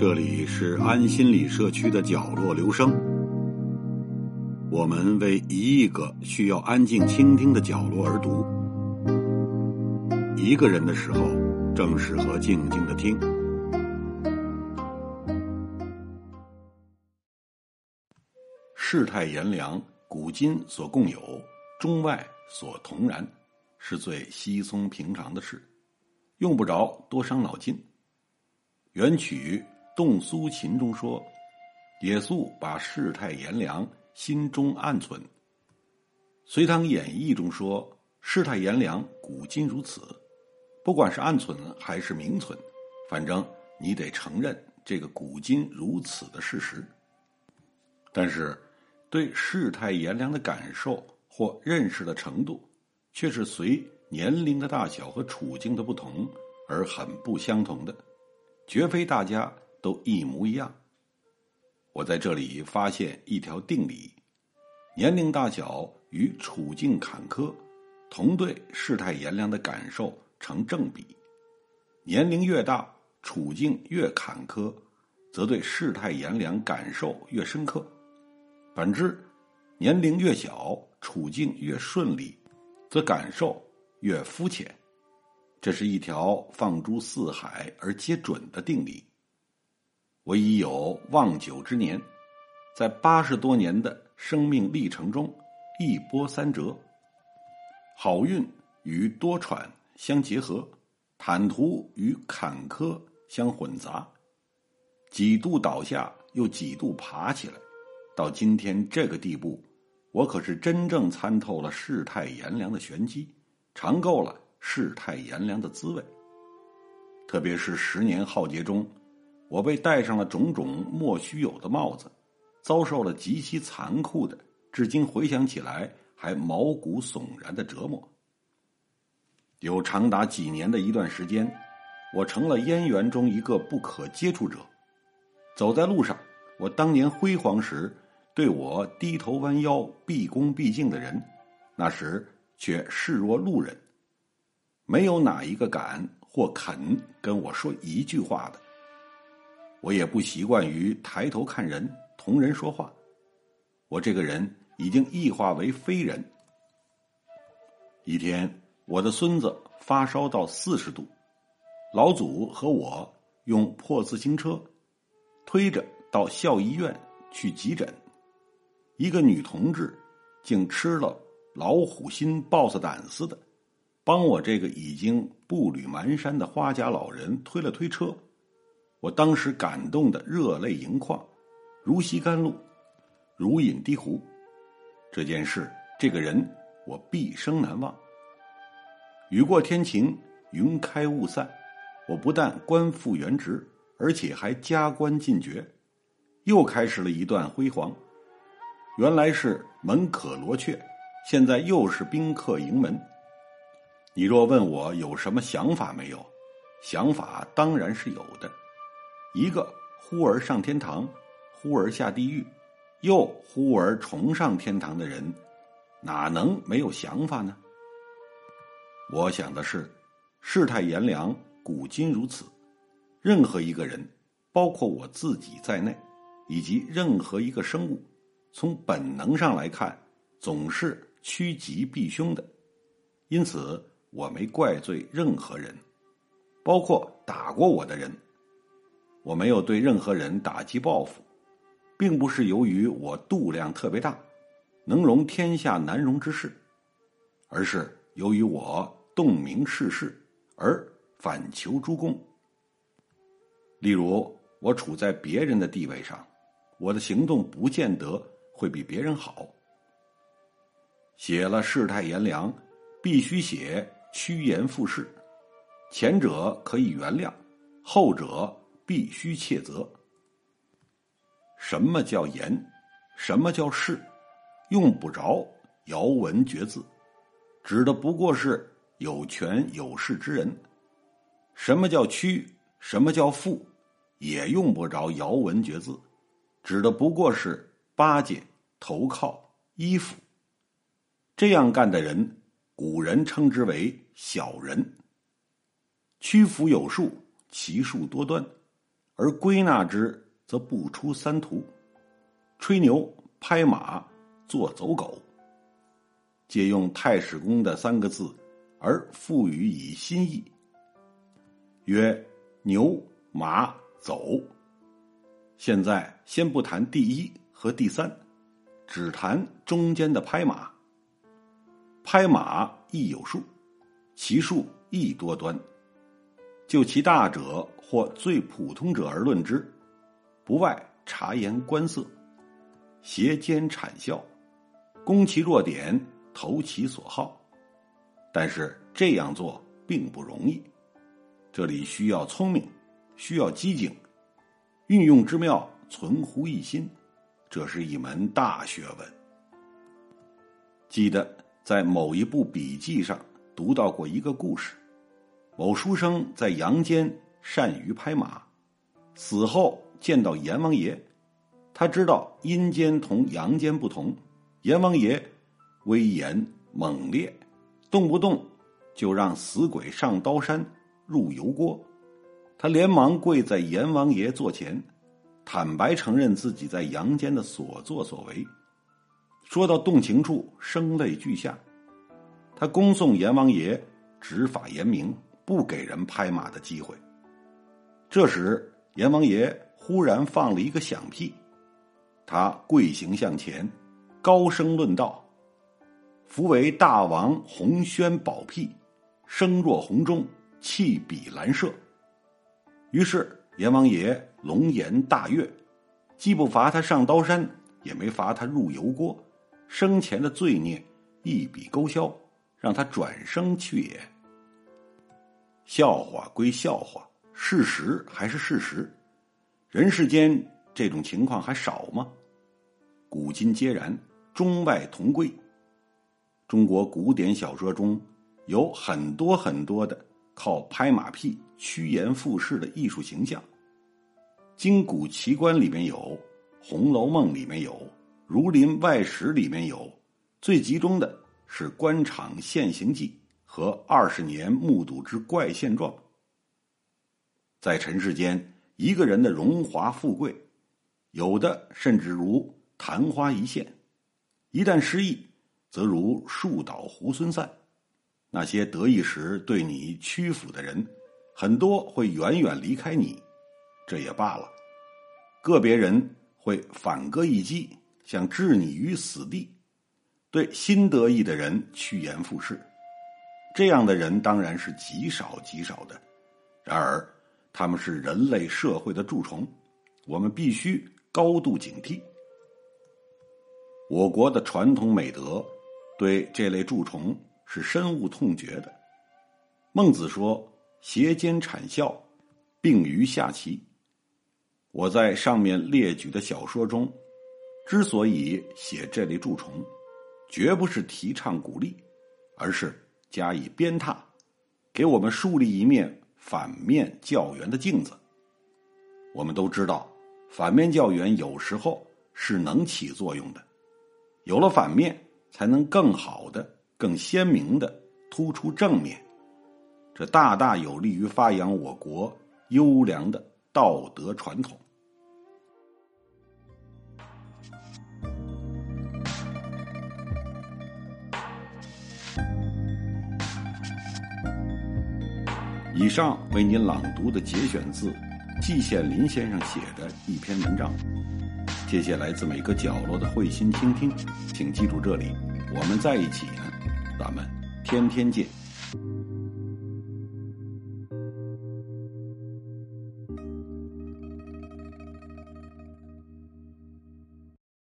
这里是安心理社区的角落，留声。我们为一亿个需要安静倾听的角落而读。一个人的时候，正适合静静的听。世态炎凉，古今所共有，中外所同然，是最稀松平常的事，用不着多伤脑筋。元曲。动苏秦中说：“野宿把世态炎凉心中暗存。”《隋唐演义》中说：“世态炎凉，古今如此。”不管是暗存还是明存，反正你得承认这个古今如此的事实。但是，对世态炎凉的感受或认识的程度，却是随年龄的大小和处境的不同而很不相同的，绝非大家。都一模一样。我在这里发现一条定理：年龄大小与处境坎坷，同对世态炎凉的感受成正比。年龄越大，处境越坎坷，则对世态炎凉感受越深刻；反之，年龄越小，处境越顺利，则感受越肤浅。这是一条放诸四海而皆准的定理。我已有望九之年，在八十多年的生命历程中，一波三折，好运与多舛相结合，坦途与坎坷相混杂，几度倒下，又几度爬起来，到今天这个地步，我可是真正参透了世态炎凉的玄机，尝够了世态炎凉的滋味。特别是十年浩劫中。我被戴上了种种莫须有的帽子，遭受了极其残酷的，至今回想起来还毛骨悚然的折磨。有长达几年的一段时间，我成了燕园中一个不可接触者。走在路上，我当年辉煌时对我低头弯腰、毕恭毕敬的人，那时却视若路人，没有哪一个敢或肯跟我说一句话的。我也不习惯于抬头看人、同人说话。我这个人已经异化为非人。一天，我的孙子发烧到四十度，老祖和我用破自行车推着到校医院去急诊。一个女同志竟吃了老虎心、豹子胆似的，帮我这个已经步履蹒跚的花甲老人推了推车。我当时感动的热泪盈眶，如吸甘露，如饮滴壶。这件事，这个人，我毕生难忘。雨过天晴，云开雾散，我不但官复原职，而且还加官进爵，又开始了一段辉煌。原来是门可罗雀，现在又是宾客迎门。你若问我有什么想法没有？想法当然是有的。一个忽而上天堂，忽而下地狱，又忽而重上天堂的人，哪能没有想法呢？我想的是，世态炎凉，古今如此。任何一个人，包括我自己在内，以及任何一个生物，从本能上来看，总是趋吉避凶的。因此，我没怪罪任何人，包括打过我的人。我没有对任何人打击报复，并不是由于我度量特别大，能容天下难容之事，而是由于我洞明世事而反求诸公。例如，我处在别人的地位上，我的行动不见得会比别人好。写了世态炎凉，必须写趋炎附势，前者可以原谅，后者。必须切责。什么叫言？什么叫势？用不着咬文绝字，指的不过是有权有势之人。什么叫屈？什么叫富？也用不着咬文绝字，指的不过是巴结、投靠、依附这样干的人，古人称之为小人。屈服有术，其术多端，而归纳之则不出三途：吹牛、拍马、做走狗。借用太史公的三个字，而赋予以新意，曰牛马走。现在先不谈第一和第三，只谈中间的拍马。拍马亦有术，其术亦多端。就其大者或最普通者而论之，不外察言观色、斜肩谄笑，攻其弱点，投其所好。但是这样做并不容易，这里需要聪明，需要机警，运用之妙存乎一心，这是一门大学问。记得在某一部笔记上读到过一个故事。某书生在阳间善于拍马，死后见到阎王爷，他知道阴间同阳间不同，阎王爷威严猛烈，动不动就让死鬼上刀山入油锅。他连忙跪在阎王爷座前，坦白承认自己在阳间的所作所为，说到动情处，声泪俱下。他恭送阎王爷执法严明。不给人拍马的机会。这时，阎王爷忽然放了一个响屁，他跪行向前，高声论道：“夫为大王洪轩宝屁，声若洪钟，气比兰麝。”于是，阎王爷龙颜大悦，既不罚他上刀山，也没罚他入油锅，生前的罪孽一笔勾销，让他转生去也。笑话归笑话，事实还是事实。人世间这种情况还少吗？古今皆然，中外同归。中国古典小说中有很多很多的靠拍马屁趋炎附势的艺术形象，《金谷奇观》里面有，《红楼梦》里面有，《儒林外史》里面有，最集中的是《官场现形记》。和二十年目睹之怪现状，在尘世间，一个人的荣华富贵，有的甚至如昙花一现；一旦失意，则如树倒猢狲散。那些得意时对你屈服的人，很多会远远离开你，这也罢了；个别人会反戈一击，想置你于死地，对新得意的人趋炎附势。这样的人当然是极少极少的，然而他们是人类社会的蛀虫，我们必须高度警惕。我国的传统美德对这类蛀虫是深恶痛绝的。孟子说：“斜肩谄笑，并于下棋。”我在上面列举的小说中，之所以写这类蛀虫，绝不是提倡鼓励，而是。加以鞭挞，给我们树立一面反面教员的镜子。我们都知道，反面教员有时候是能起作用的。有了反面，才能更好的、更鲜明的突出正面，这大大有利于发扬我国优良的道德传统。以上为您朗读的节选自季羡林先生写的一篇文章。谢谢来自每个角落的慧心倾听，请记住这里，我们在一起呢，咱们天天见。